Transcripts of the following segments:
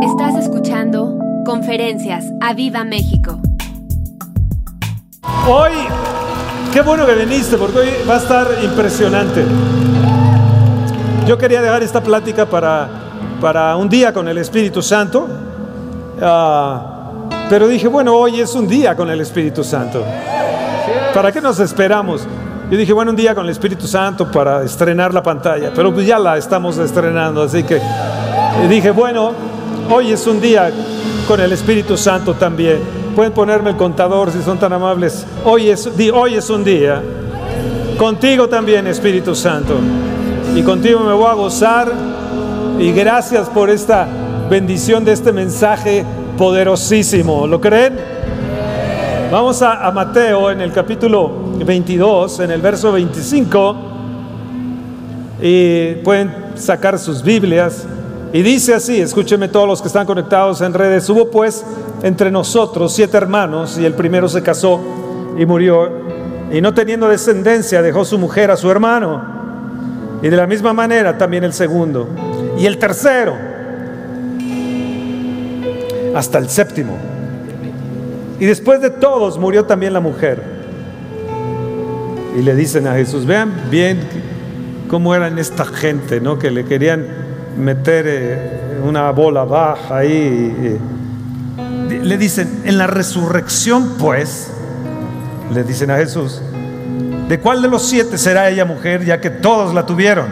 Estás escuchando Conferencias a Viva México. Hoy, qué bueno que viniste porque hoy va a estar impresionante. Yo quería dejar esta plática para, para un día con el Espíritu Santo, ah, pero dije, bueno, hoy es un día con el Espíritu Santo. ¿Para qué nos esperamos? Yo dije, bueno, un día con el Espíritu Santo para estrenar la pantalla, pero pues ya la estamos estrenando, así que dije, bueno, hoy es un día con el Espíritu Santo también. Pueden ponerme el contador si son tan amables. Hoy es, hoy es un día. Contigo también, Espíritu Santo. Y contigo me voy a gozar. Y gracias por esta bendición de este mensaje poderosísimo. ¿Lo creen? Vamos a, a Mateo en el capítulo 22, en el verso 25. Y pueden sacar sus Biblias. Y dice así, escúcheme todos los que están conectados en redes, hubo pues entre nosotros siete hermanos y el primero se casó y murió y no teniendo descendencia dejó su mujer a su hermano y de la misma manera también el segundo y el tercero hasta el séptimo. Y después de todos murió también la mujer. Y le dicen a Jesús, vean bien cómo eran esta gente, ¿no? Que le querían meter eh, una bola baja ahí. Le dicen, en la resurrección pues, le dicen a Jesús, ¿de cuál de los siete será ella mujer ya que todos la tuvieron?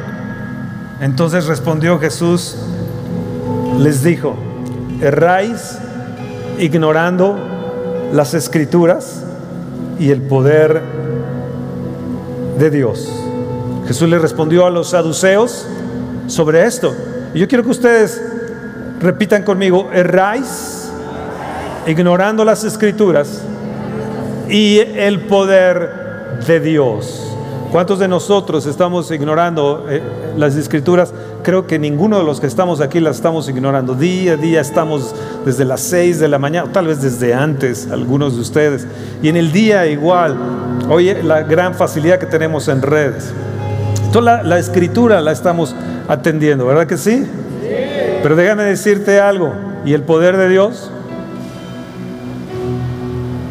Entonces respondió Jesús, les dijo, erráis ignorando las escrituras y el poder de Dios. Jesús le respondió a los saduceos sobre esto. Y yo quiero que ustedes repitan conmigo, erráis ignorando las escrituras y el poder de Dios. ¿Cuántos de nosotros estamos ignorando eh, las escrituras? Creo que ninguno de los que estamos aquí las estamos ignorando. Día a día estamos desde las 6 de la mañana, tal vez desde antes, algunos de ustedes. Y en el día igual, oye, la gran facilidad que tenemos en redes. Toda la, la escritura la estamos atendiendo, ¿verdad que sí? Pero déjame decirte algo, ¿y el poder de Dios?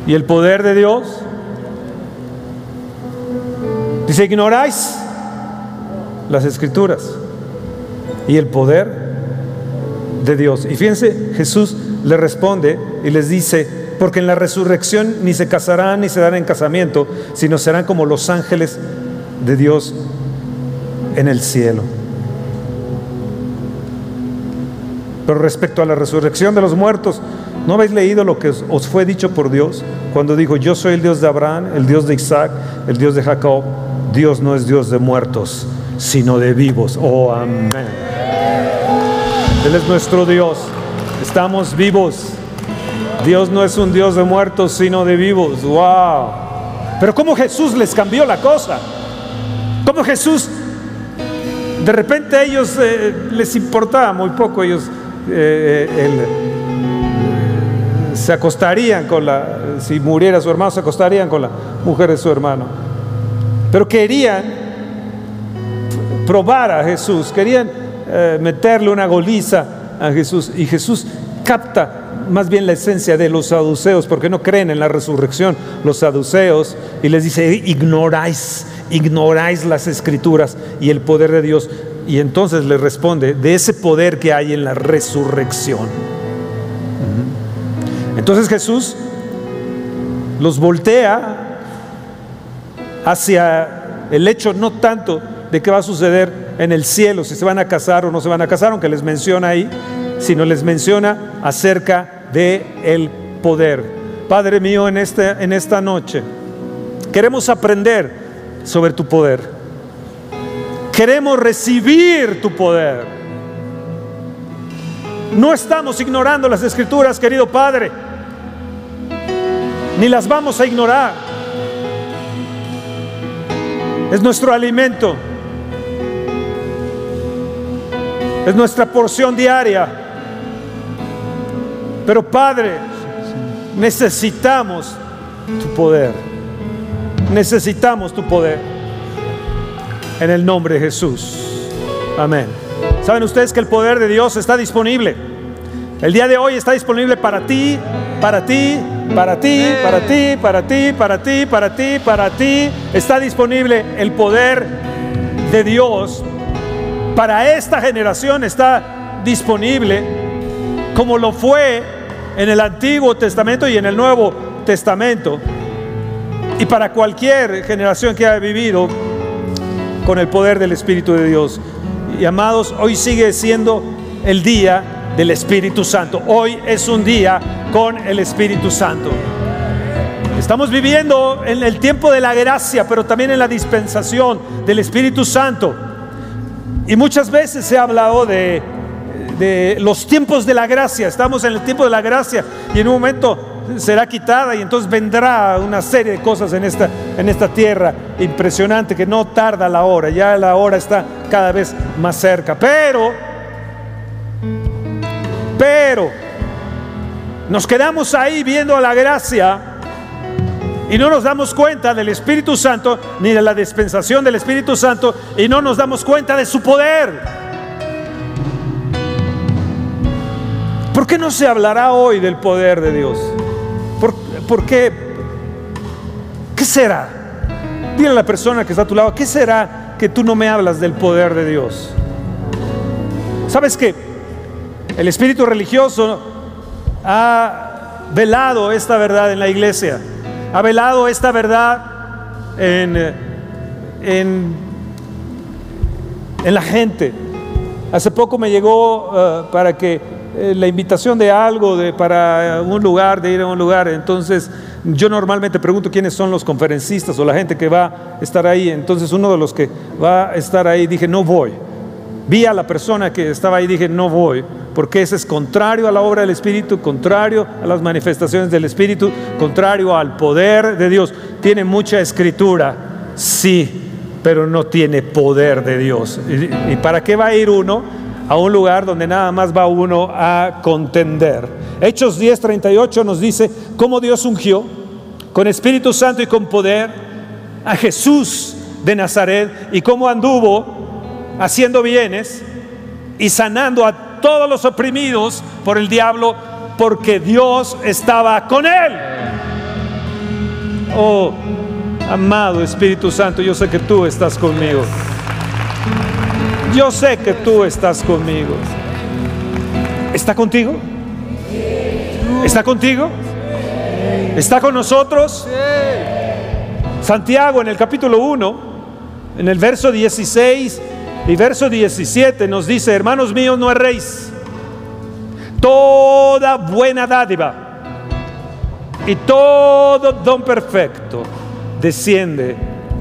¿Y el poder de Dios? Dice, ignoráis las escrituras y el poder de Dios. Y fíjense, Jesús le responde y les dice, porque en la resurrección ni se casarán ni se darán en casamiento, sino serán como los ángeles de Dios en el cielo. Pero respecto a la resurrección de los muertos, ¿no habéis leído lo que os fue dicho por Dios cuando dijo, yo soy el Dios de Abraham, el Dios de Isaac, el Dios de Jacob? Dios no es Dios de muertos, sino de vivos. Oh, amén. Él es nuestro Dios. Estamos vivos. Dios no es un Dios de muertos, sino de vivos. Wow. Pero cómo Jesús les cambió la cosa. Cómo Jesús, de repente a ellos eh, les importaba muy poco. Ellos eh, él, se acostarían con la, si muriera su hermano, se acostarían con la mujer de su hermano. Pero querían probar a Jesús, querían eh, meterle una goliza a Jesús. Y Jesús capta más bien la esencia de los saduceos, porque no creen en la resurrección, los saduceos, y les dice, ignoráis, ignoráis las escrituras y el poder de Dios. Y entonces le responde de ese poder que hay en la resurrección. Entonces Jesús los voltea hacia el hecho no tanto de qué va a suceder en el cielo, si se van a casar o no se van a casar, aunque les menciona ahí, sino les menciona acerca de el poder. Padre mío, en, este, en esta noche queremos aprender sobre tu poder. Queremos recibir tu poder. No estamos ignorando las escrituras, querido Padre, ni las vamos a ignorar. Es nuestro alimento, es nuestra porción diaria. Pero Padre, necesitamos tu poder, necesitamos tu poder en el nombre de Jesús. Amén. ¿Saben ustedes que el poder de Dios está disponible? El día de hoy está disponible para ti, para ti, para ti, para ti, para ti, para ti, para ti, para ti. Está disponible el poder de Dios. Para esta generación está disponible como lo fue en el Antiguo Testamento y en el Nuevo Testamento. Y para cualquier generación que haya vivido con el poder del Espíritu de Dios. Y amados, hoy sigue siendo el día del Espíritu Santo. Hoy es un día con el Espíritu Santo. Estamos viviendo en el tiempo de la gracia, pero también en la dispensación del Espíritu Santo. Y muchas veces se ha hablado de, de los tiempos de la gracia. Estamos en el tiempo de la gracia y en un momento será quitada y entonces vendrá una serie de cosas en esta, en esta tierra impresionante que no tarda la hora, ya la hora está cada vez más cerca. Pero, pero, nos quedamos ahí viendo la gracia y no nos damos cuenta del Espíritu Santo ni de la dispensación del Espíritu Santo y no nos damos cuenta de su poder. ¿Por qué no se hablará hoy del poder de Dios? ¿Por, qué? ¿Qué será? Dile a la persona que está a tu lado, ¿qué será que tú no me hablas del poder de Dios? ¿Sabes qué? El espíritu religioso ha velado esta verdad en la iglesia, ha velado esta verdad en, en, la gente. Hace poco me llegó uh, para que eh, la invitación de algo de, para un lugar, de ir a un lugar. Entonces, yo normalmente pregunto quiénes son los conferencistas o la gente que va a estar ahí. Entonces, uno de los que va a estar ahí dije, no voy. Vi a la persona que estaba ahí, dije, no voy, porque ese es contrario a la obra del Espíritu, contrario a las manifestaciones del Espíritu, contrario al poder de Dios. Tiene mucha escritura, sí, pero no tiene poder de Dios. ¿Y, y para qué va a ir uno? A un lugar donde nada más va uno a contender. Hechos 10:38 nos dice cómo Dios ungió con Espíritu Santo y con poder a Jesús de Nazaret y cómo anduvo haciendo bienes y sanando a todos los oprimidos por el diablo porque Dios estaba con él. Oh, amado Espíritu Santo, yo sé que tú estás conmigo. Yo sé que tú estás conmigo. ¿Está contigo? ¿Está contigo? ¿Está con nosotros? Santiago en el capítulo 1, en el verso 16 y verso 17 nos dice, hermanos míos, no erréis. Toda buena dádiva y todo don perfecto desciende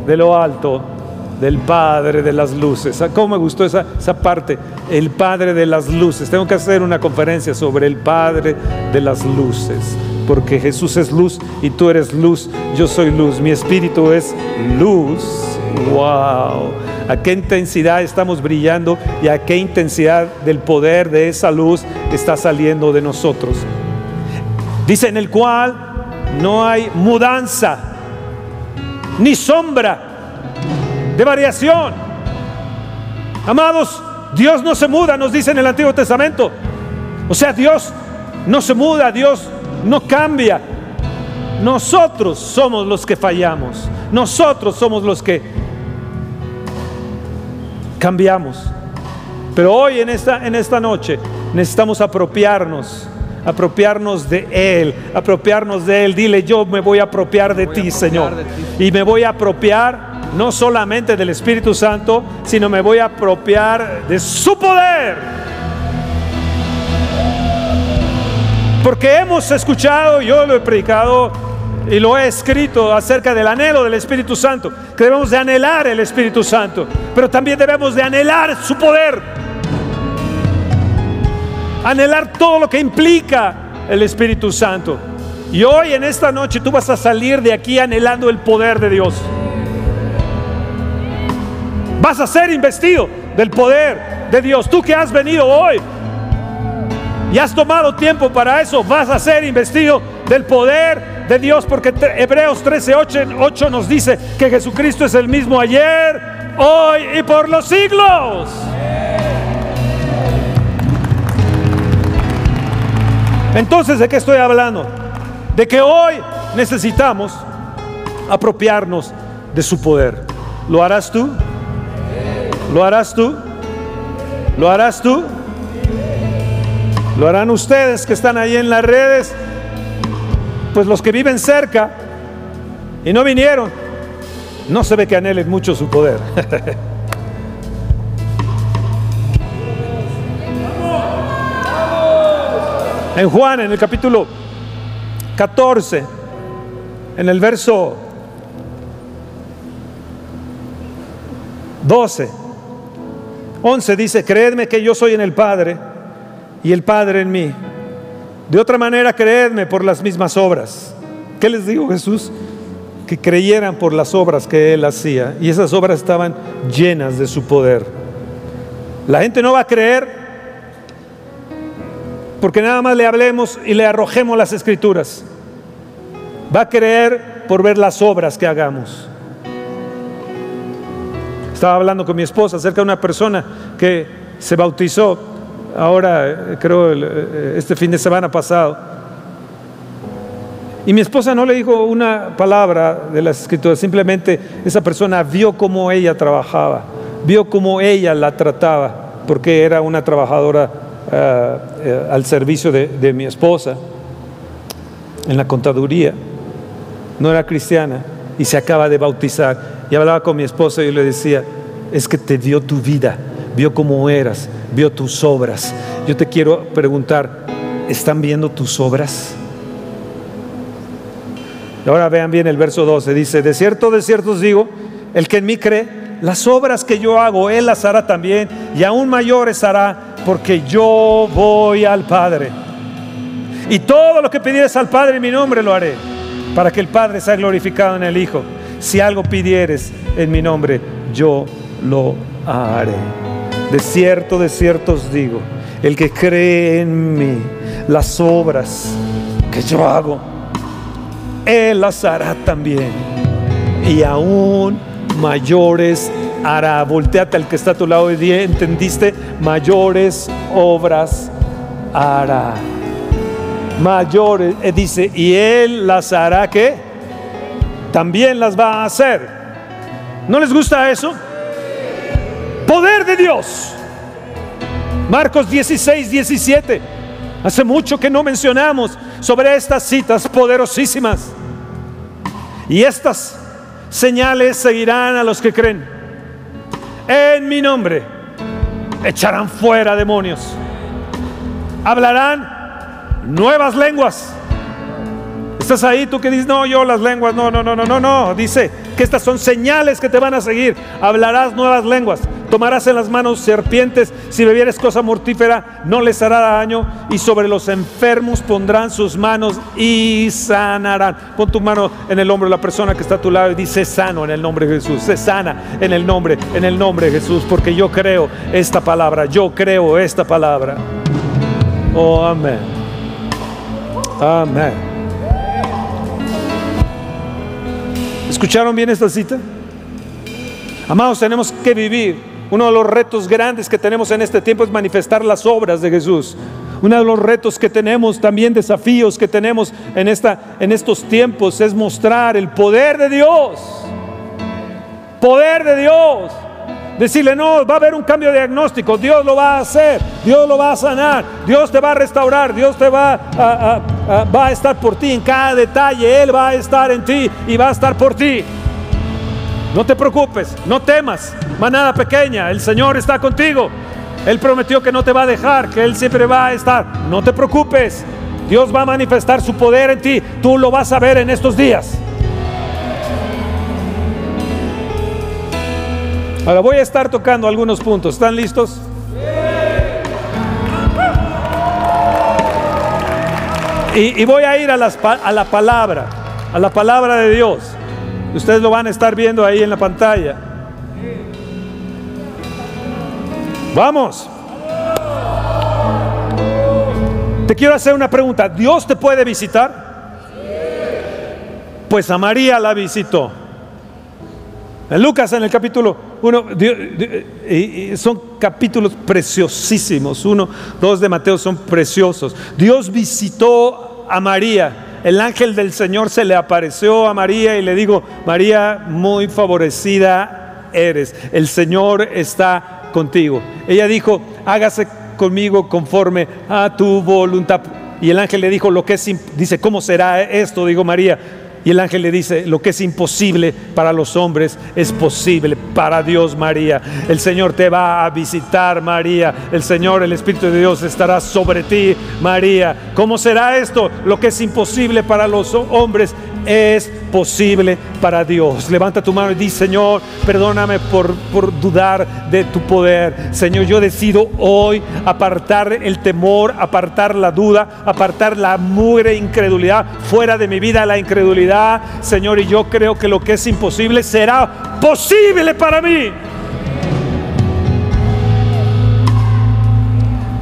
de lo alto del Padre de las Luces. Ah, ¿Cómo me gustó esa, esa parte? El Padre de las Luces. Tengo que hacer una conferencia sobre el Padre de las Luces. Porque Jesús es luz y tú eres luz. Yo soy luz. Mi espíritu es luz. ¡Wow! ¿A qué intensidad estamos brillando y a qué intensidad del poder de esa luz está saliendo de nosotros? Dice en el cual no hay mudanza ni sombra de variación. Amados, Dios no se muda, nos dice en el Antiguo Testamento. O sea, Dios no se muda, Dios no cambia. Nosotros somos los que fallamos. Nosotros somos los que cambiamos. Pero hoy en esta, en esta noche necesitamos apropiarnos, apropiarnos de Él, apropiarnos de Él. Dile, yo me voy a apropiar de ti, Señor. Y me voy a apropiar no solamente del Espíritu Santo, sino me voy a apropiar de su poder. Porque hemos escuchado, yo lo he predicado y lo he escrito acerca del anhelo del Espíritu Santo, que debemos de anhelar el Espíritu Santo, pero también debemos de anhelar su poder. Anhelar todo lo que implica el Espíritu Santo. Y hoy en esta noche tú vas a salir de aquí anhelando el poder de Dios. Vas a ser investido del poder de Dios. Tú que has venido hoy y has tomado tiempo para eso, vas a ser investido del poder de Dios, porque Hebreos 13, 8, nos dice que Jesucristo es el mismo ayer, hoy y por los siglos. Entonces, ¿de qué estoy hablando? De que hoy necesitamos apropiarnos de su poder. ¿Lo harás tú? ¿Lo harás tú? ¿Lo harás tú? ¿Lo harán ustedes que están ahí en las redes? Pues los que viven cerca y no vinieron, no se ve que anhelen mucho su poder. en Juan, en el capítulo 14, en el verso 12, 11 dice, creedme que yo soy en el Padre y el Padre en mí. De otra manera, creedme por las mismas obras. ¿Qué les digo Jesús? Que creyeran por las obras que Él hacía. Y esas obras estaban llenas de su poder. La gente no va a creer porque nada más le hablemos y le arrojemos las escrituras. Va a creer por ver las obras que hagamos. Estaba hablando con mi esposa acerca de una persona que se bautizó ahora, creo, eh, este fin de semana pasado. Y mi esposa no le dijo una palabra de las escrituras, simplemente esa persona vio cómo ella trabajaba, vio cómo ella la trataba, porque era una trabajadora eh, eh, al servicio de, mi esposa en la contaduría. No era cristiana y se acaba de bautizar. Y hablaba con mi esposa y le decía, es que te dio tu vida, vio cómo eras, vio tus obras. Yo te quiero preguntar, ¿están viendo tus obras? Ahora vean bien el verso 12, dice, de cierto, de cierto os digo, el que en mí cree, las obras que yo hago, él las hará también, y aún mayores hará, porque yo voy al Padre. Y todo lo que pidieres al Padre en mi nombre lo haré, para que el Padre sea glorificado en el Hijo. Si algo pidieres en mi nombre, yo lo haré. De cierto, de cierto os digo, el que cree en mí, las obras que yo hago, Él las hará también. Y aún mayores hará. Volteate al que está a tu lado y di, ¿entendiste? Mayores obras hará. Mayores, eh, dice, y él las hará que también las va a hacer. ¿No les gusta eso? Poder de Dios. Marcos 16, 17. Hace mucho que no mencionamos sobre estas citas poderosísimas. Y estas señales seguirán a los que creen en mi nombre echarán fuera demonios, hablarán nuevas lenguas. ¿Estás ahí tú que dices, no, yo las lenguas, no, no, no, no, no, no? Dice que estas son señales que te van a seguir. Hablarás nuevas lenguas, tomarás en las manos serpientes, si bebieres cosa mortífera no les hará daño y sobre los enfermos pondrán sus manos y sanarán. Pon tu mano en el hombro de la persona que está a tu lado y dice sano en el nombre de Jesús, se sana en el nombre, en el nombre de Jesús, porque yo creo esta palabra, yo creo esta palabra. Oh, amén. Amén. ¿Escucharon bien esta cita? Amados, tenemos que vivir. Uno de los retos grandes que tenemos en este tiempo es manifestar las obras de Jesús. Uno de los retos que tenemos, también desafíos que tenemos en, esta, en estos tiempos, es mostrar el poder de Dios. Poder de Dios. Decirle, no, va a haber un cambio de diagnóstico, Dios lo va a hacer, Dios lo va a sanar, Dios te va a restaurar, Dios te va a, va a estar por ti en cada detalle, Él va a estar en ti y va a estar por ti. No te preocupes, no temas, manada pequeña, el Señor está contigo. Él prometió que no te va a dejar, que Él siempre va a estar. No te preocupes, Dios va a manifestar su poder en ti, tú lo vas a ver en estos días. Ahora voy a estar tocando algunos puntos. ¿Están listos? Y, voy a ir a, a la palabra, a la palabra de Dios. Ustedes lo van a estar viendo ahí en la pantalla. Vamos. Te quiero hacer una pregunta. ¿Dios te puede visitar? Pues a María la visitó. Lucas en el capítulo 1, son capítulos preciosísimos. Uno, dos de Mateo son preciosos. Dios visitó a María. El ángel del Señor se le apareció a María y le dijo, María, muy favorecida eres. El Señor está contigo. Ella dijo, hágase conmigo conforme a tu voluntad. Y el ángel le dijo, lo que es, dice, ¿cómo será esto? Dijo María y el ángel le dice, lo que es imposible para los hombres es posible para Dios, María. El Señor te va a visitar, María. El Señor, el Espíritu de Dios estará sobre ti, María. ¿Cómo será esto? Lo que es imposible para los hombres es posible para Dios. Levanta tu mano y di, Señor, perdóname por, por dudar de tu poder. Señor, yo decido hoy apartar el temor, apartar la duda, apartar la mugre incredulidad fuera de mi vida, la incredulidad. Señor, y yo creo que lo que es imposible será posible para mí.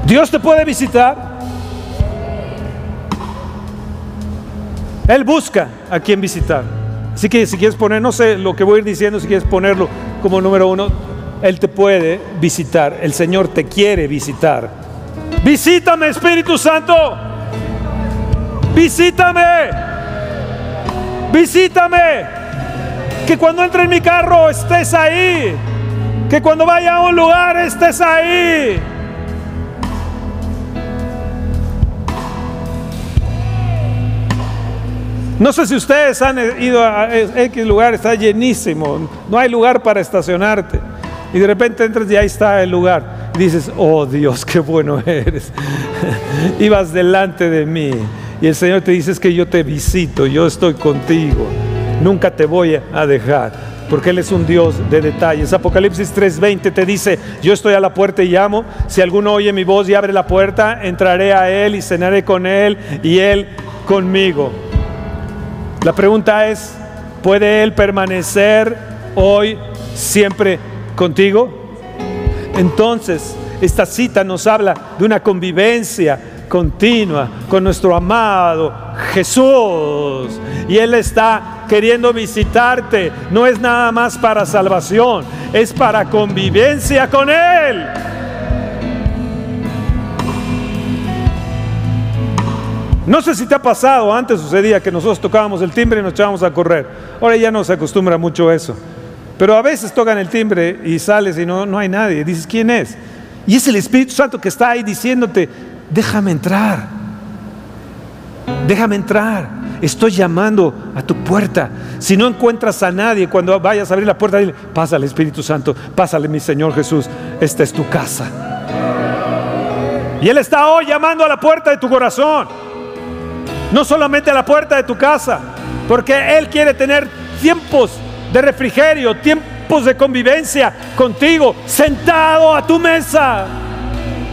Dios te puede visitar. Él busca a quien visitar. Así que si quieres poner, no sé lo que voy a ir diciendo, si quieres ponerlo como número uno, Él te puede visitar. El Señor te quiere visitar. Visítame, Espíritu Santo. Visítame. Visítame. Que cuando entre en mi carro estés ahí. Que cuando vaya a un lugar estés ahí. No sé si ustedes han ido a X lugar, está llenísimo, no hay lugar para estacionarte. Y de repente entras y ahí está el lugar. Dices, oh Dios, qué bueno eres. Ibas delante de mí. Y el Señor te dice, es que yo te visito, yo estoy contigo. Nunca te voy a dejar. Porque Él es un Dios de detalles. Apocalipsis 3:20 te dice, yo estoy a la puerta y llamo. Si alguno oye mi voz y abre la puerta, entraré a Él y cenaré con Él y Él conmigo. La pregunta es, ¿puede Él permanecer hoy siempre contigo? Entonces, esta cita nos habla de una convivencia continua con nuestro amado Jesús. Y Él está queriendo visitarte. No es nada más para salvación, es para convivencia con Él. No sé si te ha pasado, antes sucedía que nosotros tocábamos el timbre y nos echábamos a correr. Ahora ya no se acostumbra mucho eso. Pero a veces tocan el timbre y sales y no, no hay nadie. Dices, ¿quién es? Y es el Espíritu Santo que está ahí diciéndote, déjame entrar. Déjame entrar. Estoy llamando a tu puerta. Si no encuentras a nadie cuando vayas a abrir la puerta, dile, pásale Espíritu Santo, pásale mi Señor Jesús, esta es tu casa. Y Él está hoy llamando a la puerta de tu corazón no solamente a la puerta de tu casa, porque Él quiere tener tiempos de refrigerio, tiempos de convivencia contigo, sentado a tu mesa,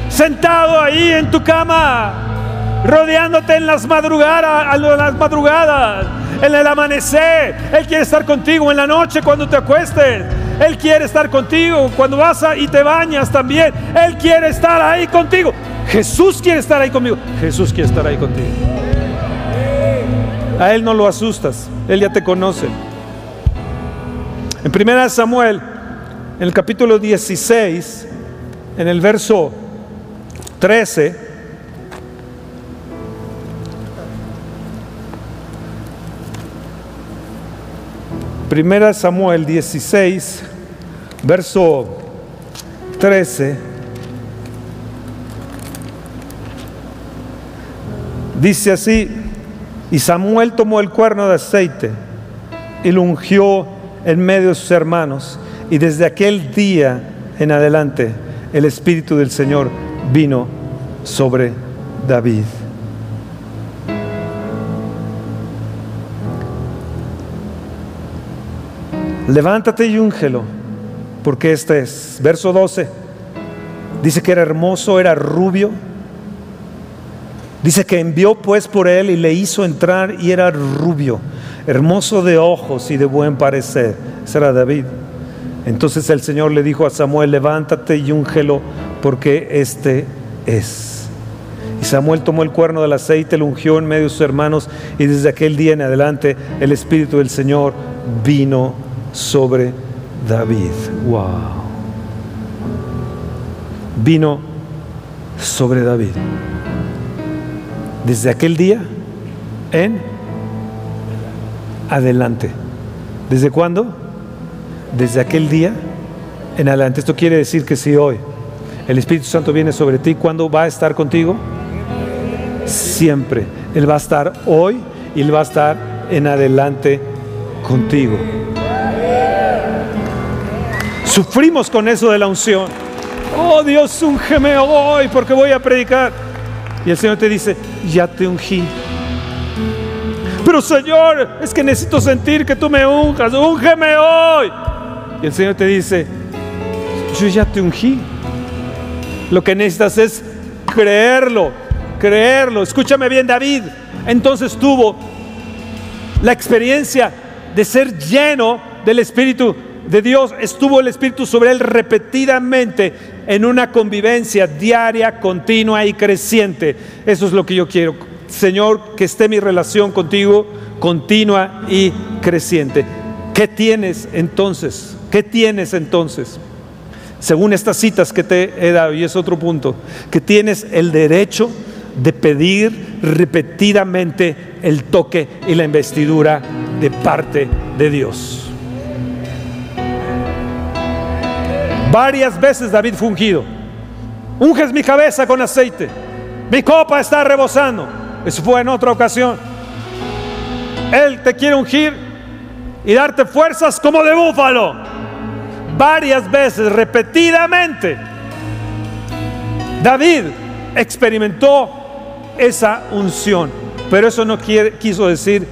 sentado ahí en tu cama, rodeándote en las madrugadas, en las madrugadas, en el amanecer. Él quiere estar contigo en la noche cuando te acuestes. Él quiere estar contigo cuando vas y te bañas también. Él quiere estar ahí contigo. Jesús quiere estar ahí conmigo. Jesús quiere estar ahí contigo. A Él no lo asustas, Él ya te conoce. En 1 Samuel, en el capítulo 16, en el verso 13, Primera Samuel 16, verso 13. Dice así, y Samuel tomó el cuerno de aceite y lo ungió en medio de sus hermanos. Y desde aquel día en adelante el Espíritu del Señor vino sobre David. Levántate y úngelo, porque este es, verso 12, dice que era hermoso, era rubio, Dice que envió pues por él y le hizo entrar y era rubio, hermoso de ojos y de buen parecer. Ese era David. Entonces el Señor le dijo a Samuel, levántate y úngelo porque este es. Y Samuel tomó el cuerno del aceite, lo ungió en medio de sus hermanos y desde aquel día en adelante el Espíritu del Señor vino sobre David. Wow. Vino sobre David. Desde aquel día en adelante. ¿Desde cuándo? Desde aquel día en adelante. Esto quiere decir que si hoy el Espíritu Santo viene sobre ti, ¿cuándo va a estar contigo? Siempre. Él va a estar hoy y Él va a estar en adelante contigo. Sufrimos con eso de la unción. Oh Dios, ungeme hoy porque voy a predicar. Y el Señor te dice, ya te ungí. Pero Señor, es que necesito sentir que tú me unjas, ungeme hoy. Y el Señor te dice, yo ya te ungí. Lo que necesitas es creerlo, creerlo. Escúchame bien, David. Entonces tuvo la experiencia de ser lleno del Espíritu de Dios. Estuvo el Espíritu sobre él repetidamente en una convivencia diaria, continua y creciente. Eso es lo que yo quiero. Señor, que esté mi relación contigo continua y creciente. ¿Qué tienes entonces? ¿Qué tienes entonces? según estas citas que te he dado, y es otro punto, que tienes el derecho de pedir repetidamente el toque y la investidura de parte de Dios. Varias veces David fue ungido. Unges mi cabeza con aceite. Mi copa está rebosando. Eso fue en otra ocasión. Él te quiere ungir y darte fuerzas como de búfalo varias veces, repetidamente. David experimentó esa unción, pero eso no quiere, quiso decir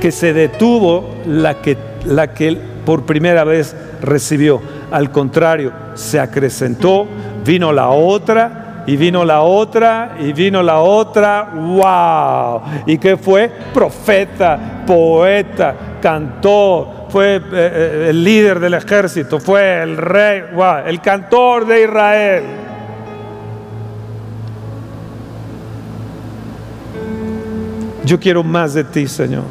que se detuvo la que, la que por primera vez recibió. Al contrario, se acrecentó, vino la otra, y vino la otra, y vino la otra, wow. ¿Y qué fue? Profeta, poeta, cantor, fue eh, eh, el líder del ejército, fue el rey, el cantor de Israel. Yo quiero más de ti, Señor.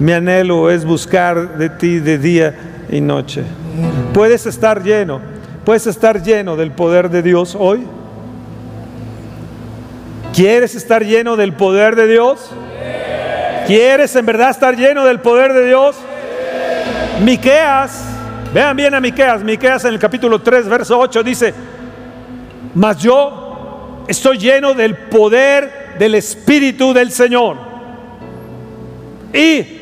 Mi anhelo es buscar de ti de día y noche. Puedes estar lleno, puedes estar lleno del poder de Dios hoy. ¿Quieres estar lleno del poder de Dios? ¿Quieres en verdad estar lleno del poder de Dios? Miqueas, vean bien a Miqueas, Miqueas en el capítulo 3, verso 8 dice, mas yo estoy lleno del poder del Espíritu del Señor y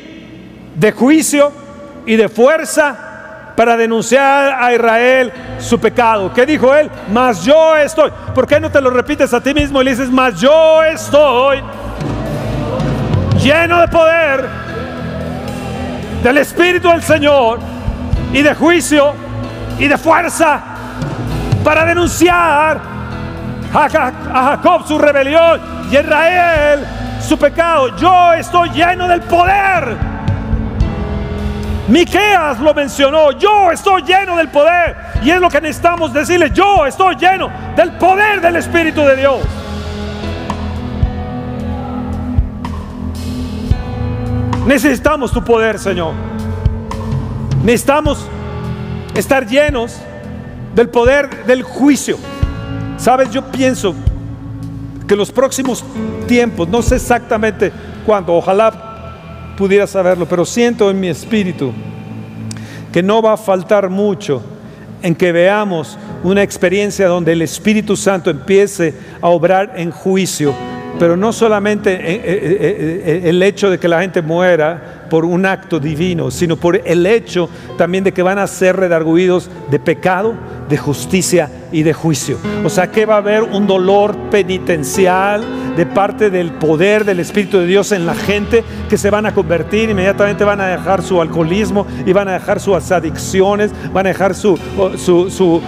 de juicio y de fuerza para denunciar a Israel su pecado. ¿Qué dijo él? Mas yo estoy. ¿Por qué no te lo repites a ti mismo y le dices, mas yo estoy lleno de poder del Espíritu del Señor y de juicio y de fuerza para denunciar a, Jacob su rebelión y a Israel su pecado. Yo estoy lleno del poder. Miqueas lo mencionó, yo estoy lleno del poder. Y es lo que necesitamos decirle, yo estoy lleno del poder del Espíritu de Dios. Necesitamos tu poder, Señor. Necesitamos estar llenos del poder del juicio. Sabes, yo pienso que los próximos tiempos, no sé exactamente cuándo, ojalá pudiera saberlo, pero siento en mi espíritu que no va a faltar mucho en que veamos una experiencia donde el Espíritu Santo empiece a obrar en juicio pero no solamente eh, eh, eh, el hecho de que la gente muera por un acto divino, sino por el hecho también de que van a ser redarguidos de pecado, de justicia y de juicio. O sea que va a haber un dolor penitencial de parte del poder del Espíritu de Dios en la gente que se van a convertir, inmediatamente van a dejar su alcoholismo y van a dejar sus adicciones, van a dejar su, su, su,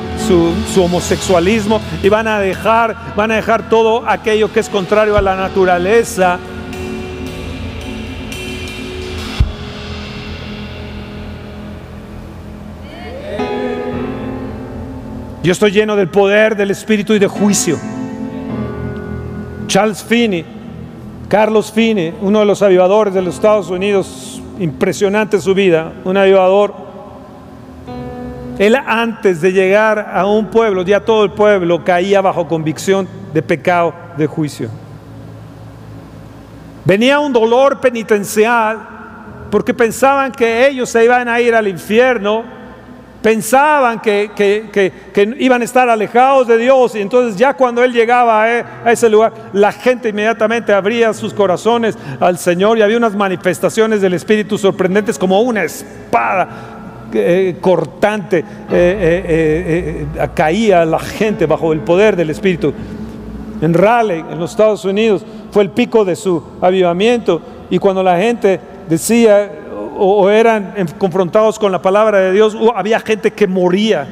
su homosexualismo y van a dejar, van a dejar todo aquello que es contrario a la naturaleza Yo estoy lleno del poder del Espíritu y de juicio. Charles Finney, Carlos Finney, uno de los avivadores de los Estados Unidos, impresionante su vida, un avivador. Él antes de llegar a un pueblo, ya todo el pueblo caía bajo convicción de pecado, de juicio. Venía un dolor penitencial porque pensaban que ellos se iban a ir al infierno, pensaban que, iban a estar alejados de Dios y entonces ya cuando Él llegaba a ese lugar, la gente inmediatamente abría sus corazones al Señor y había unas manifestaciones del Espíritu sorprendentes como una espada eh, cortante eh, eh, caía la gente bajo el poder del Espíritu. En Raleigh, en los Estados Unidos, fue el pico de su avivamiento. Y cuando la gente decía o, eran confrontados con la palabra de Dios, había gente que moría.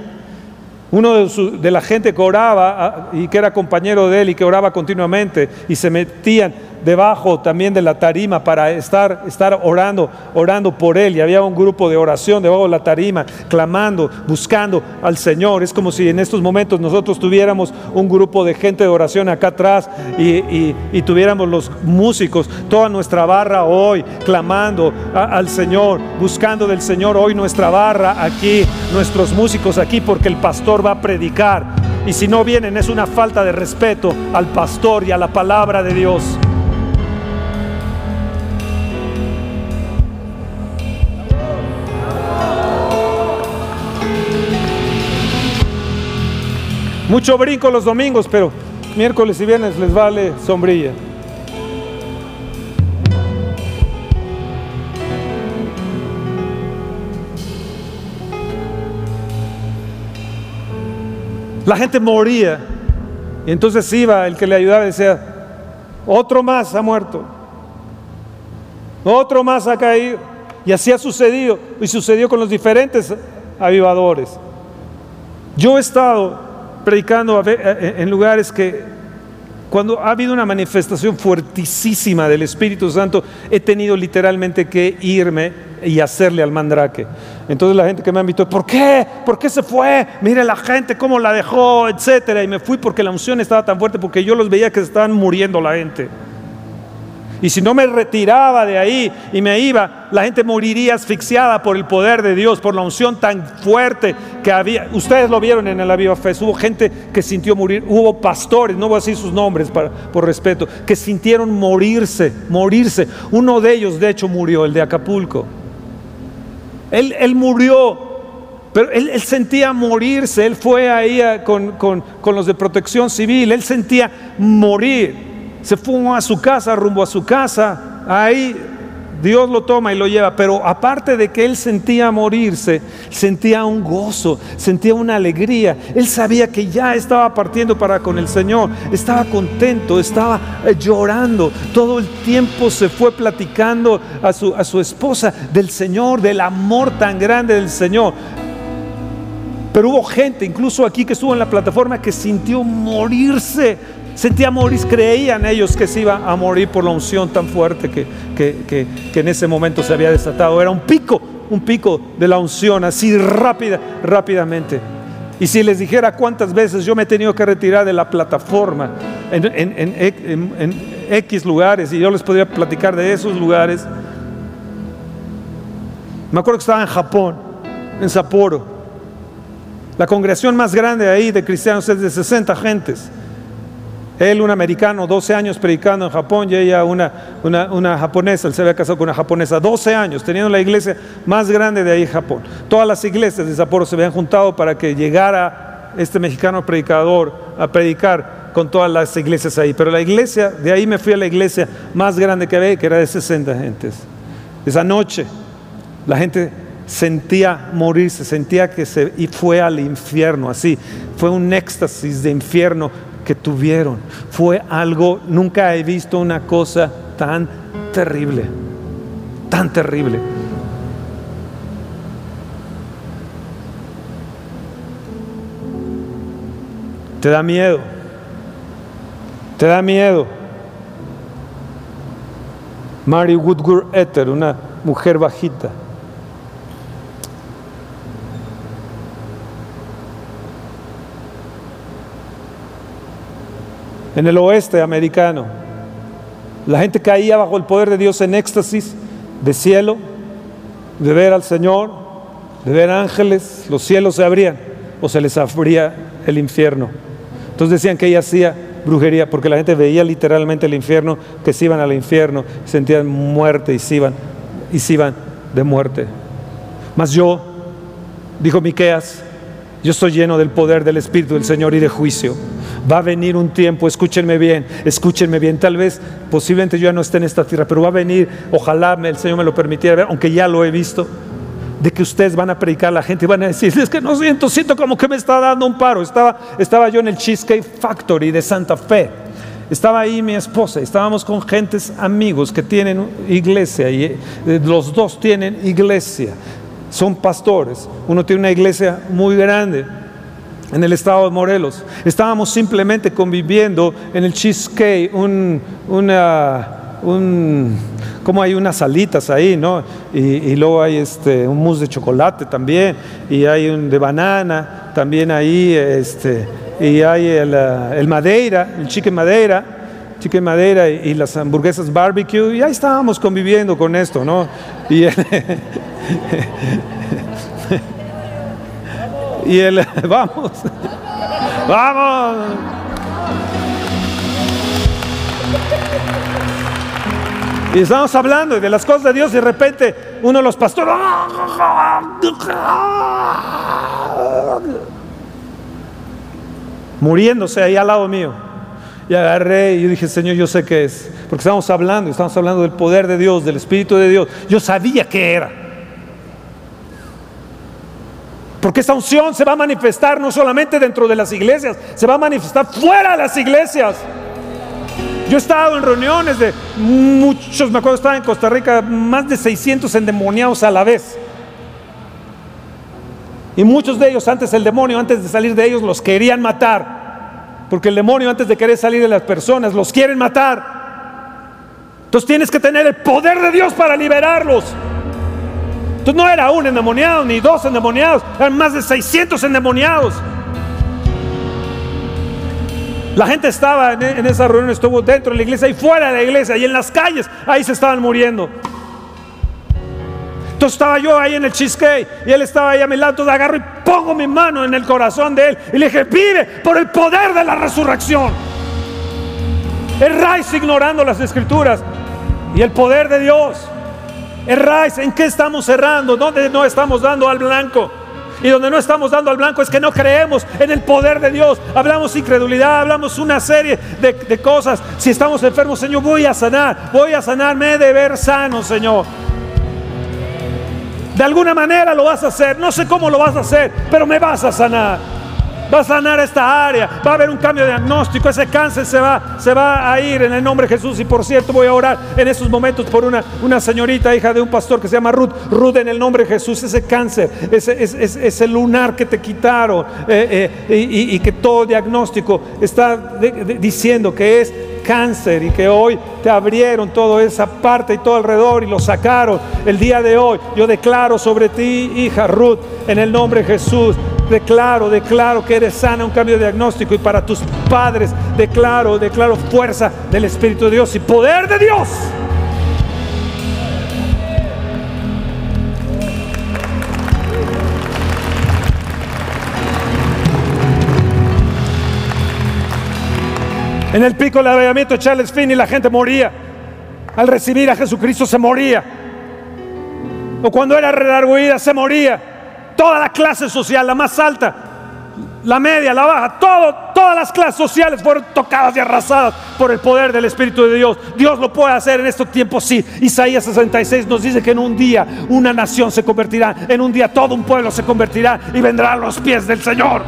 Uno de, la gente que oraba y que era compañero de él y que oraba continuamente y se metían debajo también de la tarima para estar, estar orando, orando por él. Y había un grupo de oración debajo de la tarima, clamando, buscando al Señor. Es como si en estos momentos nosotros tuviéramos un grupo de gente de oración acá atrás y, tuviéramos los músicos, toda nuestra barra hoy, clamando al Señor, buscando del Señor hoy nuestra barra aquí, nuestros músicos aquí, porque el pastor va a predicar. Y si no vienen es una falta de respeto al pastor y a la palabra de Dios. Mucho brinco los domingos, pero miércoles y viernes les vale sombrilla. La gente moría. Y entonces iba el que le ayudaba y decía, otro más ha muerto. Otro más ha caído. Y así ha sucedido. Y sucedió con los diferentes avivadores. Yo he estado predicando en lugares que cuando ha habido una manifestación fuertísima del Espíritu Santo, he tenido literalmente que irme y hacerle al mandrake. Entonces la gente que me ha invitado, ¿por qué? ¿Por qué se fue? Mire la gente, cómo la dejó, etcétera. Y me fui porque la unción estaba tan fuerte, porque yo los veía que estaban muriendo la gente. Y si no me retiraba de ahí y me iba, la gente moriría asfixiada por el poder de Dios, por la unción tan fuerte que había. Ustedes lo vieron en el Aviva Fe, hubo gente que sintió morir, hubo pastores, no voy a decir sus nombres por respeto, que sintieron morirse, morirse. Uno de ellos, de hecho, murió, el de Acapulco. Él, él murió pero él, sentía morirse, él fue ahí con, con, los de protección civil, él sentía morir se fue a su casa, rumbo a su casa, ahí Dios lo toma y lo lleva, pero aparte de que él sentía morirse, sentía un gozo, sentía una alegría, él sabía que ya estaba partiendo para con el Señor, estaba contento, estaba eh, llorando, todo el tiempo se fue platicando a su, a su esposa del Señor, del amor tan grande del Señor. Pero hubo gente, incluso aquí que estuvo en la plataforma, que sintió morirse Sentía morir, creían ellos que se iba a morir por la unción tan fuerte que, que, en ese momento se había desatado. Era un pico, un pico de la unción, así rápida, rápidamente. Y si les dijera cuántas veces yo me he tenido que retirar de la plataforma en, en, X lugares, y yo les podría platicar de esos lugares. Me acuerdo que estaba en Japón, en Sapporo. La congregación más grande ahí de cristianos es de 60 gentes. Él, un americano, 12 años predicando en Japón, y ella, una, una, japonesa, él se había casado con una japonesa, 12 años, teniendo la iglesia más grande de ahí Japón. Todas las iglesias de Sapporo se habían juntado para que llegara este mexicano predicador a predicar con todas las iglesias ahí. Pero la iglesia, de ahí me fui a la iglesia más grande que había, que era de 60 gentes. Esa noche, la gente sentía morirse, sentía que se y fue al infierno, así. Fue un éxtasis de infierno tuvieron. Fue algo, nunca he visto una cosa tan terrible, tan terrible. Te da miedo, te da miedo. Mary Woodward Ether, una mujer bajita. En el oeste americano. La gente caía bajo el poder de Dios en éxtasis de cielo de ver al Señor, de ver ángeles, los cielos se abrían o se les abría el infierno. Entonces decían que ella hacía brujería porque la gente veía literalmente el infierno, que se iban al infierno, sentían muerte y se iban, y iban de muerte. Mas yo, dijo Miqueas, yo estoy lleno del poder del Espíritu del Señor y de juicio. Va a venir un tiempo, escúchenme bien, escúchenme bien. Tal vez, posiblemente yo ya no esté en esta tierra, pero va a venir, ojalá el Señor me lo permitiera, aunque ya lo he visto, de que ustedes van a predicar a la gente y van a decir, es que no siento, siento como que me está dando un paro. Estaba, estaba yo en el Cheesecake Factory de Santa Fe. Estaba ahí mi esposa, estábamos con gentes amigos que tienen iglesia y eh, los dos tienen iglesia son pastores. Uno tiene una iglesia muy grande en el estado de Morelos. Estábamos simplemente conviviendo en el cheesecake, un, una, un, como hay unas salitas ahí, ¿no? Y, luego hay este, un mousse de chocolate también, y hay un de banana también ahí, este, y hay el, el madeira, el chicken madeira chicken madera y, las hamburguesas barbecue, y ahí estábamos conviviendo con esto, ¿no? Y él, y él vamos, vamos. Y estamos hablando de las cosas de Dios y de repente uno de los pastores muriéndose ahí al lado mío. Y agarré y yo dije, Señor, yo sé qué es. Porque estamos hablando, estamos hablando del poder de Dios, del Espíritu de Dios. Yo sabía qué era. Porque esta unción se va a manifestar no solamente dentro de las iglesias, se va a manifestar fuera de las iglesias. Yo he estado en reuniones de muchos, me acuerdo, estaba en Costa Rica, más de 600 endemoniados a la vez. Y muchos de ellos, antes el demonio, antes de salir de ellos, los querían matar. Porque el demonio antes de querer salir de las personas los quieren matar. Entonces tienes que tener el poder de Dios para liberarlos. Entonces no era un endemoniado ni dos endemoniados, eran más de 600 endemoniados. La gente estaba en, esa reunión, estuvo dentro de la iglesia y fuera de la iglesia y en las calles, ahí se estaban muriendo. Entonces estaba yo ahí en el cheesecake y él estaba ahí a mi lado, entonces agarro y pongo mi mano en el corazón de él y le dije, vive por el poder de la resurrección. Erráis ignorando las escrituras y el poder de Dios. Erráis, ¿en qué estamos cerrando? ¿Dónde no estamos dando al blanco? Y donde no estamos dando al blanco es que no creemos en el poder de Dios. Hablamos incredulidad, hablamos una serie de, de cosas. Si estamos enfermos, Señor, voy a sanar, voy a sanarme de ver sano, Señor. De alguna manera lo vas a hacer. No sé cómo lo vas a hacer, pero me vas a sanar. Va a sanar esta área. Va a haber un cambio de diagnóstico. Ese cáncer se va, se va a ir en el nombre de Jesús. Y por cierto, voy a orar en esos momentos por una, una señorita, hija de un pastor que se llama Ruth. Ruth en el nombre de Jesús. Ese cáncer, ese, ese, lunar que te quitaron eh, eh, y, que todo diagnóstico está diciendo que es cáncer y que hoy te abrieron toda esa parte y todo alrededor y lo sacaron. El día de hoy yo declaro sobre ti, hija Ruth, en el nombre de Jesús. Declaro, declaro que eres sana, un cambio de diagnóstico. Y para tus padres, declaro, declaro fuerza del Espíritu de Dios y poder de Dios. En el pico del avivamiento Charles Finney la gente moría. Al recibir a Jesucristo se moría. O cuando era redarguida se moría. Toda la clase social, la más alta, la media, la baja, todo, todas las clases sociales fueron tocadas y arrasadas por el poder del Espíritu de Dios. Dios lo puede hacer en estos tiempos, sí. Isaías 66 nos dice que en un día una nación se convertirá, en un día todo un pueblo se convertirá y vendrá a los pies del Señor.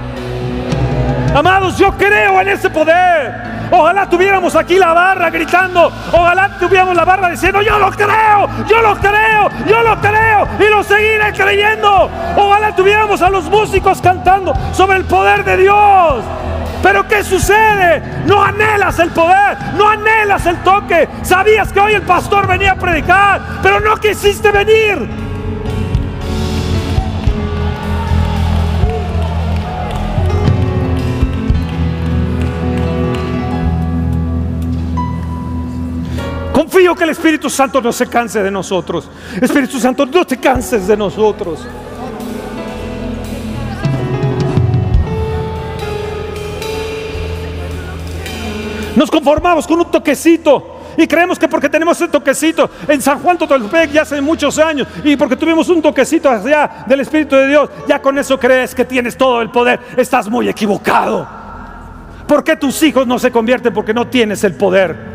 Amados, yo creo en ese poder. Ojalá tuviéramos aquí la barra gritando. Ojalá tuviéramos la barra diciendo, yo lo creo, yo lo creo, yo lo creo y lo seguiré creyendo. Ojalá tuviéramos a los músicos cantando sobre el poder de Dios. Pero ¿qué sucede? No anhelas el poder, no anhelas el toque. Sabías que hoy el pastor venía a predicar, pero no quisiste venir. Pido que el Espíritu Santo no se canse de nosotros. Espíritu Santo, no te canses de nosotros. Nos conformamos con un toquecito. Y creemos que porque tenemos ese toquecito en San Juan Totoltepec ya hace muchos años y porque tuvimos un toquecito allá del Espíritu de Dios, ya con eso crees que tienes todo el poder. Estás muy equivocado. ¿Por qué tus hijos no se convierten? Porque no tienes el poder.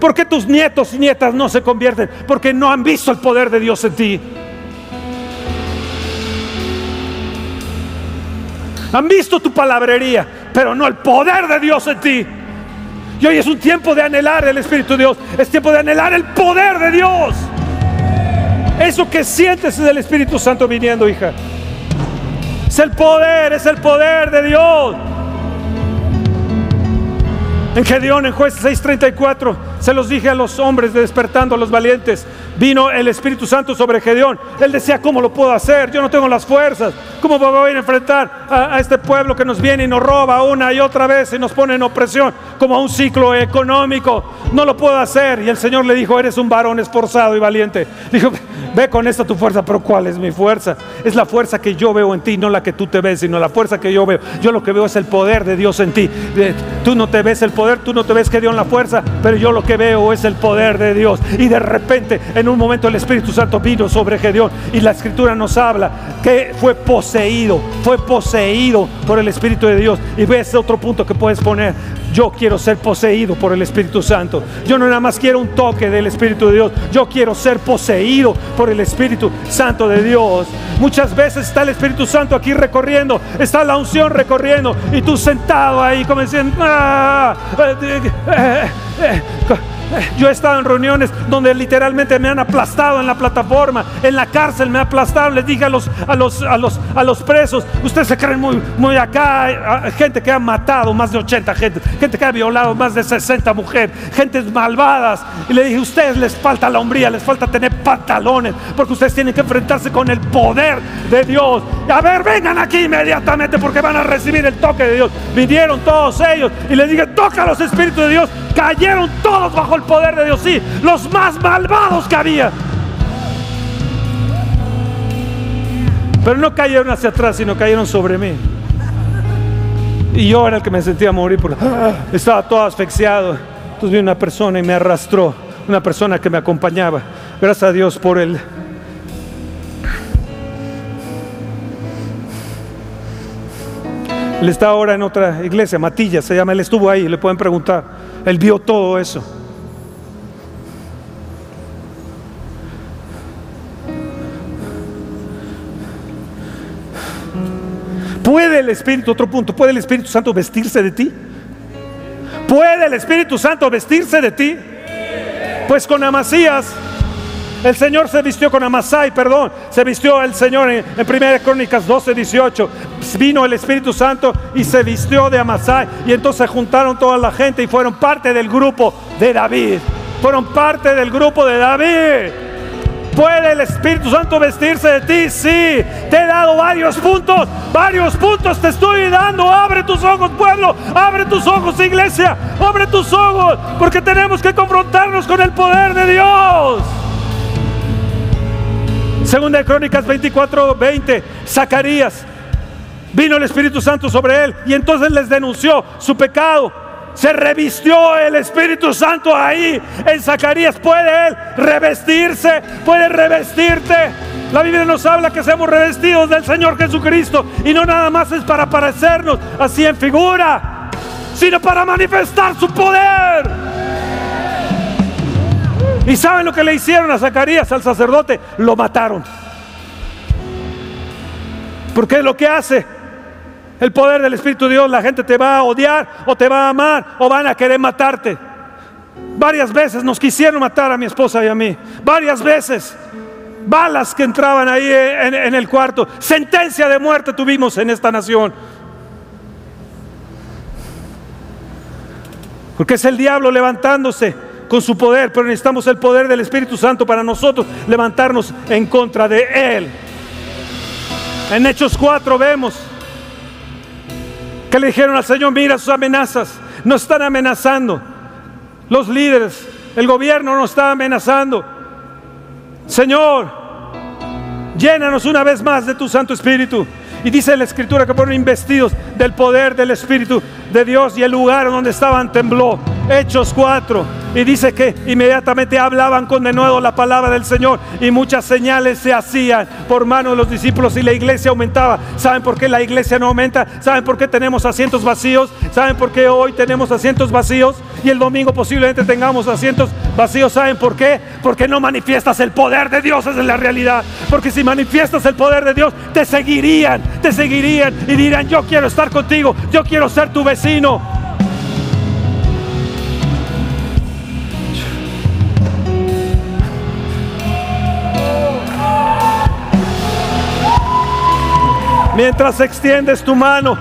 ¿Por qué tus nietos y nietas no se convierten? Porque no han visto el poder de Dios en ti. Han visto tu palabrería, pero no el poder de Dios en ti. Y hoy es un tiempo de anhelar el Espíritu de Dios. Es tiempo de anhelar el poder de Dios. Eso que sientes es el Espíritu Santo viniendo, hija. Es el poder, es el poder de Dios. En Gedeón, en jueces 6:34, se los dije a los hombres de despertando a los valientes. Vino el Espíritu Santo sobre Gedeón. Él decía, ¿cómo lo puedo hacer? Yo no tengo las fuerzas. ¿Cómo voy a enfrentar a, este pueblo que nos viene y nos roba una y otra vez y nos pone en opresión como a un ciclo económico? No lo puedo hacer. Y el Señor le dijo, eres un varón esforzado y valiente. Dijo, ve con esta tu fuerza, pero ¿cuál es mi fuerza? Es la fuerza que yo veo en ti, no la que tú te ves, sino la fuerza que yo veo. Yo lo que veo es el poder de Dios en ti. Eh, Tú no te ves el poder, tú no te ves que dio la fuerza, pero yo lo que veo es el poder de Dios. Y de repente, en un momento, el Espíritu Santo vino sobre Gedeón y la Escritura nos habla que fue poseído, fue poseído por el Espíritu de Dios. Y ves otro punto que puedes poner. Yo quiero ser poseído por el Espíritu Santo. Yo no nada más quiero un toque del Espíritu de Dios. Yo quiero ser poseído por el Espíritu Santo de Dios. Muchas veces está el Espíritu Santo aquí recorriendo, está la unción recorriendo y tú sentado ahí como diciendo, "Ah, eh, eh, eh, yo he estado en reuniones donde literalmente me han aplastado en la plataforma, en la cárcel me han aplastado. Les dije a los, a los, a los, a los presos, ustedes se creen muy, muy acá, Hay gente que ha matado más de 80 gente, gente que ha violado más de 60 mujeres, gentes malvadas. Y le dije, ustedes les falta la hombría, les falta tener pantalones, porque ustedes tienen que enfrentarse con el poder de Dios. A ver, vengan aquí inmediatamente porque van a recibir el toque de Dios. Vinieron todos ellos y les dije, toca los espíritus de Dios. Cayeron todos bajo el poder de Dios, sí, los más malvados que había. Pero no cayeron hacia atrás, sino cayeron sobre mí. Y yo era el que me sentía morir estaba todo asfixiado. Entonces vi una persona y me arrastró, una persona que me acompañaba. Gracias a Dios por él. Él está ahora en otra iglesia, Matilla se llama, él estuvo ahí, le pueden preguntar. Él vio todo eso. ¿Puede el Espíritu, otro punto, puede el Espíritu Santo vestirse de ti? ¿Puede el Espíritu Santo vestirse de ti? Pues con Amasías, el Señor se vistió con Amasai, perdón, se vistió el Señor en, 1 Crónicas 12, 18. Vino el Espíritu Santo y se vistió de Amasai. Y entonces juntaron toda la gente y fueron parte del grupo de David. Fueron parte del grupo de David. ¿Puede el Espíritu Santo vestirse de ti? Sí. Te he dado varios puntos. Varios puntos te estoy dando. Abre tus ojos, pueblo. Abre tus ojos, iglesia. Abre tus ojos. Porque tenemos que confrontarnos con el poder de Dios. Segunda de Crónicas 24, 20. Zacarías. Vino el Espíritu Santo sobre él y entonces les denunció su pecado. Se revistió el Espíritu Santo ahí en Zacarías. ¿Puede él revestirse? ¿Puede revestirte? La Biblia nos habla que seamos revestidos del Señor Jesucristo y no nada más es para parecernos así en figura, sino para manifestar su poder. ¿Y saben lo que le hicieron a Zacarías, al sacerdote? Lo mataron. Porque es lo que hace el poder del Espíritu de Dios. La gente te va a odiar o te va a amar o van a querer matarte. Varias veces nos quisieron matar a mi esposa y a mí. Varias veces. Balas que entraban ahí en, en el cuarto. Sentencia de muerte tuvimos en esta nación. Porque es el diablo levantándose con su poder, pero necesitamos el poder del Espíritu Santo para nosotros levantarnos en contra de Él. En Hechos 4 vemos que le dijeron al Señor, mira sus amenazas, nos están amenazando. Los líderes el gobierno nos está amenazando. Señor, llénanos una vez más de tu Santo Espíritu. Y dice la Escritura que fueron investidos del poder del Espíritu de Dios y el lugar donde estaban tembló. Hechos 4. Y dice que inmediatamente hablaban con de nuevo la palabra del Señor y muchas señales se hacían por mano de los discípulos y la iglesia aumentaba. ¿Saben por qué la iglesia no aumenta? ¿Saben por qué tenemos asientos vacíos? ¿Saben por qué hoy tenemos asientos vacíos y el domingo posiblemente tengamos asientos vacíos? ¿Saben por qué? Porque no manifiestas el poder de Dios, esa es la realidad. Porque si manifiestas el poder de Dios, te seguirían, te seguirían y dirán, yo quiero estar contigo, yo quiero ser tu vecino. Mientras extiendes tu mano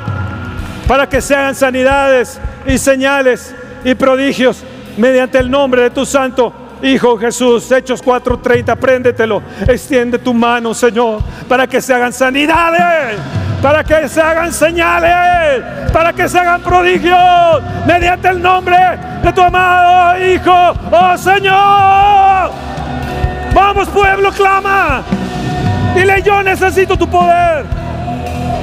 para que se hagan sanidades y señales y prodigios mediante el nombre de tu santo Hijo Jesús, Hechos 4:30, préndetelo, extiende tu mano, Señor, para que se hagan sanidades, para que se hagan señales, para que se hagan prodigios, mediante el nombre de tu amado Hijo, oh Señor. Vamos pueblo, clama. Dile, yo necesito tu poder.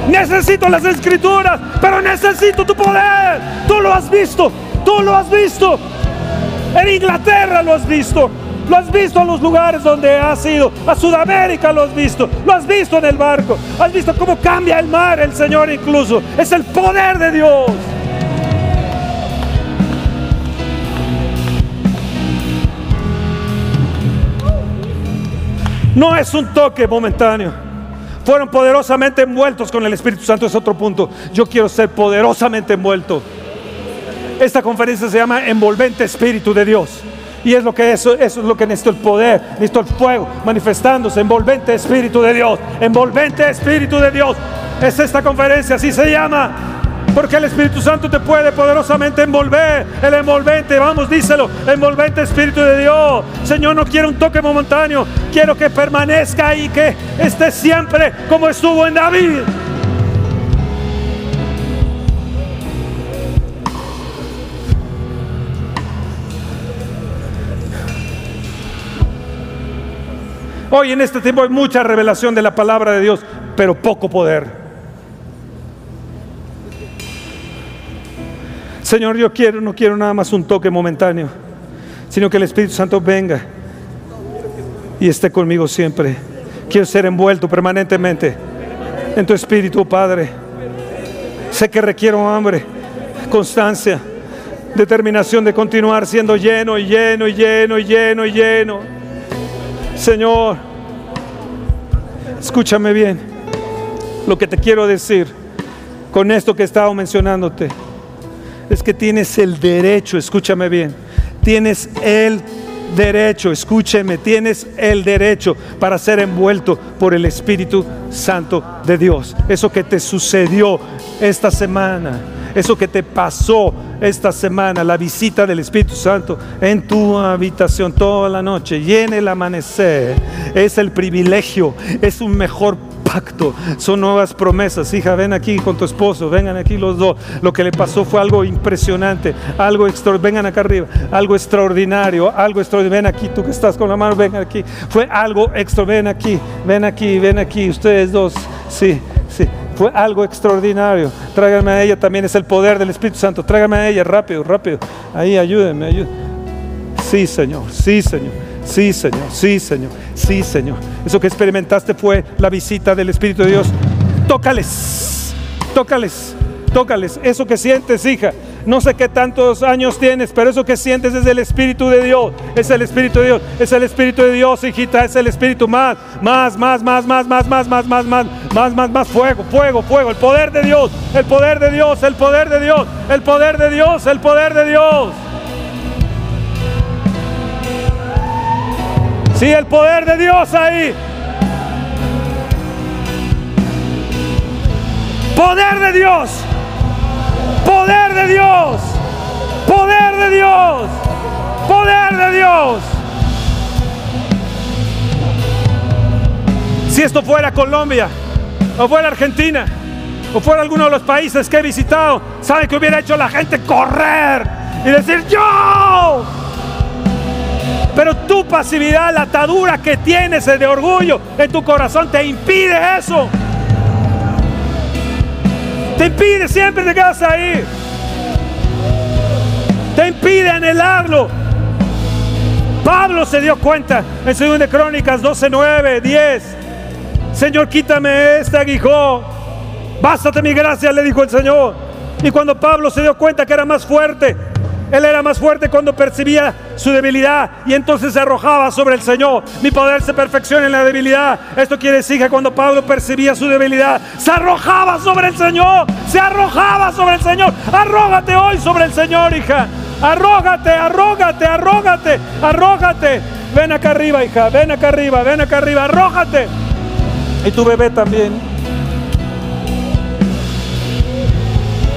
Necesito las escrituras, pero necesito tu poder. Tú lo has visto, tú lo has visto. En Inglaterra lo has visto. Lo has visto en los lugares donde has ido. A Sudamérica lo has visto. Lo has visto en el barco. Has visto cómo cambia el mar el Señor incluso. Es el poder de Dios. No es un toque momentáneo fueron poderosamente envueltos con el Espíritu Santo, es otro punto. Yo quiero ser poderosamente envuelto. Esta conferencia se llama Envolvente Espíritu de Dios. Y es lo que eso, eso es lo que necesito el poder, necesito el fuego manifestándose, envolvente Espíritu de Dios, envolvente Espíritu de Dios. Es esta conferencia, así se llama. Porque el Espíritu Santo te puede poderosamente envolver. El envolvente, vamos, díselo. Envolvente Espíritu de Dios. Señor, no quiero un toque momentáneo. Quiero que permanezca y que esté siempre como estuvo en David. Hoy en este tiempo hay mucha revelación de la palabra de Dios, pero poco poder. Señor, yo quiero, no quiero nada más un toque momentáneo, sino que el Espíritu Santo venga y esté conmigo siempre. Quiero ser envuelto permanentemente en tu Espíritu, Padre. Sé que requiero hambre, constancia, determinación de continuar siendo lleno y lleno y lleno y lleno y lleno. Señor, escúchame bien lo que te quiero decir con esto que he estado mencionándote es que tienes el derecho, escúchame bien, tienes el derecho, escúcheme, tienes el derecho para ser envuelto por el Espíritu Santo de Dios. Eso que te sucedió esta semana, eso que te pasó esta semana, la visita del Espíritu Santo en tu habitación toda la noche y en el amanecer, es el privilegio, es un mejor son nuevas promesas. Hija, ven aquí con tu esposo, vengan aquí los dos. Lo que le pasó fue algo impresionante, algo extraordinario. Vengan acá arriba, algo extraordinario, algo extraordinario. Ven aquí, tú que estás con la mano, ven aquí. Fue algo extra, ven aquí, ven aquí, ven aquí, ustedes dos. Sí, sí, fue algo extraordinario. Tráiganme a ella, también es el poder del Espíritu Santo. Tráiganme a ella, rápido, rápido. Ahí, ayúdenme, ayúdenme. Sí, Señor, sí, Señor. Sí, Señor, sí, Señor, sí, Señor. Eso que experimentaste fue la visita del Espíritu de Dios. Tócales, tócales, tócales. Eso que sientes, hija. No sé qué tantos años tienes, pero eso que sientes es el Espíritu de Dios. Es el Espíritu de Dios. Es el Espíritu de Dios, hijita. Es el Espíritu más, más, más, más, más, más, más, más, más, más, más, más, más, fuego, fuego, fuego. El poder de Dios, el poder de Dios, el poder de Dios, el poder de Dios, el poder de Dios. Sí, el poder de Dios ahí. Poder de Dios. Poder de Dios. Poder de Dios. Poder de Dios. Si esto fuera Colombia, o fuera Argentina, o fuera alguno de los países que he visitado, ¿sabe que hubiera hecho la gente correr y decir yo? Pero tu pasividad, la atadura que tienes de orgullo en tu corazón te impide eso. Te impide siempre te quedas ahí. Te impide anhelarlo. Pablo se dio cuenta en 2 de Crónicas 12, 9, 10. Señor, quítame este aguijón. Bástate mi gracia, le dijo el Señor. Y cuando Pablo se dio cuenta que era más fuerte, él era más fuerte cuando percibía su debilidad y entonces se arrojaba sobre el Señor. Mi poder se perfecciona en la debilidad. Esto quiere decir que cuando Pablo percibía su debilidad, se arrojaba sobre el Señor. Se arrojaba sobre el Señor. Arrógate hoy sobre el Señor, hija. Arrógate, arrógate, arrógate, arrógate. Ven acá arriba, hija. Ven acá arriba, ven acá arriba. Arrógate. Y tu bebé también.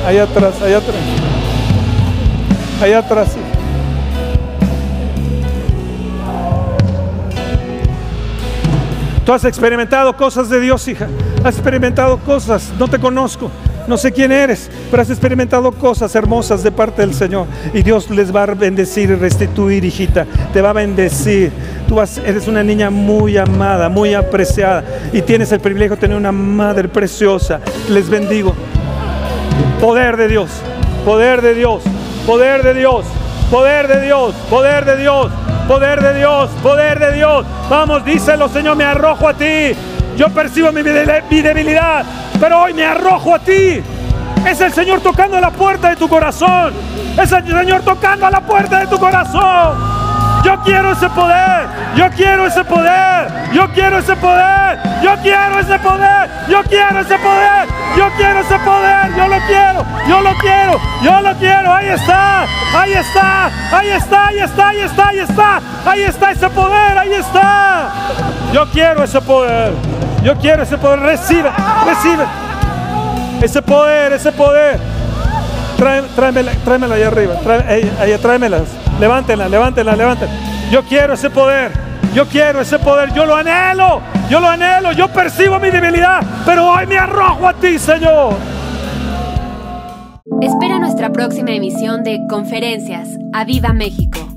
Allá atrás, allá atrás. Allá atrás. Tú has experimentado cosas de Dios, hija. Has experimentado cosas. No te conozco. No sé quién eres, pero has experimentado cosas hermosas de parte del Señor. Y Dios les va a bendecir y restituir, hijita. Te va a bendecir. Tú eres una niña muy amada, muy apreciada. Y tienes el privilegio de tener una madre preciosa. Les bendigo. Poder de Dios. Poder de Dios. Poder de Dios. Poder de Dios. Poder de Dios. Poder de Dios. Poder de Dios. Vamos, díselo, Señor, me arrojo a ti. Yo percibo mi debilidad, pero hoy me arrojo a ti. Es el Señor tocando la puerta de tu corazón. Es el Señor tocando a la puerta de tu corazón. Yo quiero ese poder. Yo quiero ese poder. Yo quiero ese poder. Yo quiero ese poder. Yo quiero ese poder. Yo quiero ese poder. Yo lo quiero. Yo lo quiero. Yo lo quiero. Ahí está. Ahí está. Ahí está. Ahí está. Ahí está. Ahí está. Ahí está ese poder. Ahí está. Yo quiero ese poder. Yo quiero ese poder. Recibe. Recibe. Ese poder. Ese poder. Tráemela, tráemela ahí arriba. Ahí, tráemelas. Levántenla, levántenla, levántenla. Yo quiero ese poder. Yo quiero ese poder. Yo lo anhelo. Yo lo anhelo. Yo percibo mi debilidad. Pero hoy me arrojo a ti, Señor. Espera nuestra próxima emisión de Conferencias. ¡A Viva México!